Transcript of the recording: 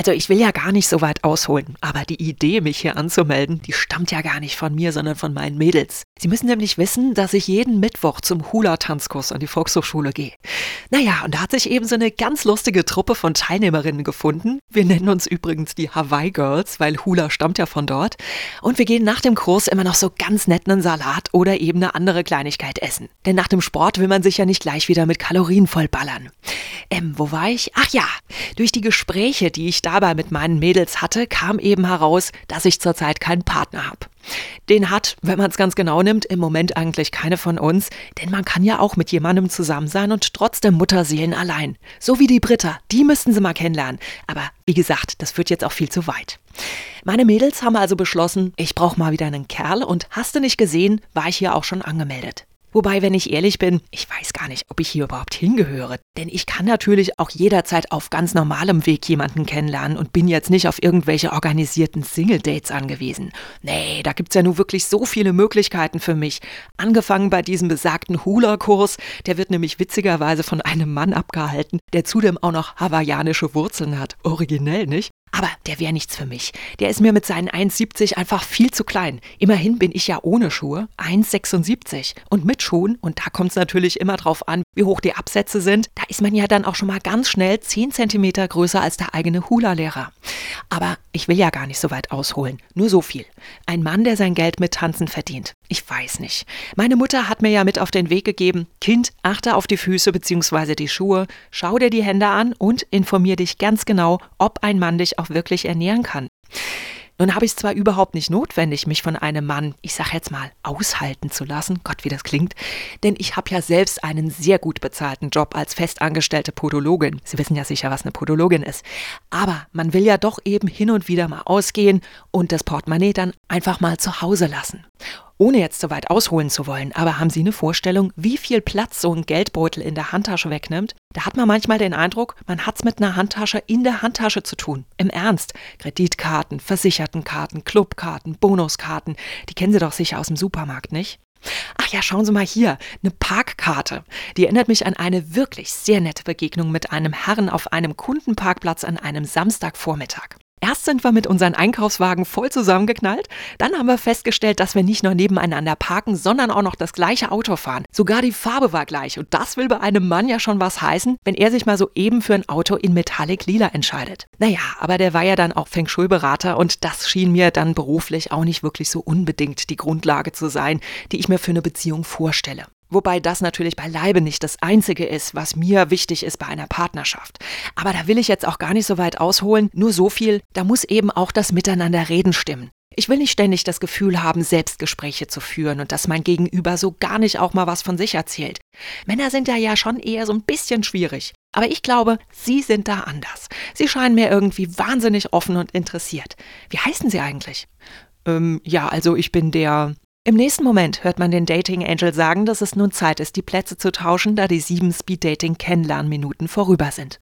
Also ich will ja gar nicht so weit ausholen, aber die Idee, mich hier anzumelden, die stammt ja gar nicht von mir, sondern von meinen Mädels. Sie müssen nämlich wissen, dass ich jeden Mittwoch zum Hula-Tanzkurs an die Volkshochschule gehe. Naja, und da hat sich eben so eine ganz lustige Truppe von Teilnehmerinnen gefunden. Wir nennen uns übrigens die Hawaii Girls, weil Hula stammt ja von dort. Und wir gehen nach dem Kurs immer noch so ganz nett einen Salat oder eben eine andere Kleinigkeit essen. Denn nach dem Sport will man sich ja nicht gleich wieder mit Kalorien vollballern. Ähm, wo war ich? Ach ja, durch die Gespräche, die ich dabei mit meinen Mädels hatte, kam eben heraus, dass ich zurzeit keinen Partner habe. Den hat, wenn man es ganz genau nimmt, im Moment eigentlich keine von uns, denn man kann ja auch mit jemandem zusammen sein und trotzdem Mutterseelen allein. So wie die Britta, die müssten sie mal kennenlernen. Aber wie gesagt, das führt jetzt auch viel zu weit. Meine Mädels haben also beschlossen, ich brauche mal wieder einen Kerl und hast du nicht gesehen, war ich hier auch schon angemeldet. Wobei, wenn ich ehrlich bin, ich weiß gar nicht, ob ich hier überhaupt hingehöre. Denn ich kann natürlich auch jederzeit auf ganz normalem Weg jemanden kennenlernen und bin jetzt nicht auf irgendwelche organisierten Single-Dates angewiesen. Nee, da gibt's ja nun wirklich so viele Möglichkeiten für mich. Angefangen bei diesem besagten Hula-Kurs, der wird nämlich witzigerweise von einem Mann abgehalten, der zudem auch noch hawaiianische Wurzeln hat. Originell, nicht? Aber der wäre nichts für mich. Der ist mir mit seinen 1,70 einfach viel zu klein. Immerhin bin ich ja ohne Schuhe 1,76. Und mit Schuhen, und da kommt es natürlich immer drauf an, wie hoch die Absätze sind, da ist man ja dann auch schon mal ganz schnell 10 cm größer als der eigene Hula-Lehrer. Aber ich will ja gar nicht so weit ausholen. Nur so viel. Ein Mann, der sein Geld mit Tanzen verdient. Ich weiß nicht. Meine Mutter hat mir ja mit auf den Weg gegeben, Kind, achte auf die Füße bzw. die Schuhe, schau dir die Hände an und informier dich ganz genau, ob ein Mann dich auch wirklich ernähren kann. Nun habe ich es zwar überhaupt nicht notwendig, mich von einem Mann, ich sag jetzt mal, aushalten zu lassen, Gott, wie das klingt, denn ich habe ja selbst einen sehr gut bezahlten Job als festangestellte Podologin. Sie wissen ja sicher, was eine Podologin ist. Aber man will ja doch eben hin und wieder mal ausgehen und das Portemonnaie dann einfach mal zu Hause lassen. Ohne jetzt so weit ausholen zu wollen, aber haben Sie eine Vorstellung, wie viel Platz so ein Geldbeutel in der Handtasche wegnimmt? Da hat man manchmal den Eindruck, man hat's mit einer Handtasche in der Handtasche zu tun. Im Ernst. Kreditkarten, Versichertenkarten, Clubkarten, Bonuskarten, die kennen Sie doch sicher aus dem Supermarkt, nicht? Ach ja, schauen Sie mal hier, eine Parkkarte. Die erinnert mich an eine wirklich sehr nette Begegnung mit einem Herrn auf einem Kundenparkplatz an einem Samstagvormittag. Erst sind wir mit unseren Einkaufswagen voll zusammengeknallt, dann haben wir festgestellt, dass wir nicht nur nebeneinander parken, sondern auch noch das gleiche Auto fahren. Sogar die Farbe war gleich und das will bei einem Mann ja schon was heißen, wenn er sich mal so eben für ein Auto in Metallic Lila entscheidet. Naja, aber der war ja dann auch Feng Shui-Berater und das schien mir dann beruflich auch nicht wirklich so unbedingt die Grundlage zu sein, die ich mir für eine Beziehung vorstelle. Wobei das natürlich beileibe nicht das Einzige ist, was mir wichtig ist bei einer Partnerschaft. Aber da will ich jetzt auch gar nicht so weit ausholen, nur so viel, da muss eben auch das Miteinanderreden stimmen. Ich will nicht ständig das Gefühl haben, Selbstgespräche zu führen und dass mein Gegenüber so gar nicht auch mal was von sich erzählt. Männer sind da ja schon eher so ein bisschen schwierig. Aber ich glaube, Sie sind da anders. Sie scheinen mir irgendwie wahnsinnig offen und interessiert. Wie heißen Sie eigentlich? Ähm, ja, also ich bin der im nächsten Moment hört man den Dating Angel sagen, dass es nun Zeit ist, die Plätze zu tauschen, da die sieben Speed Dating Kennenlernminuten vorüber sind.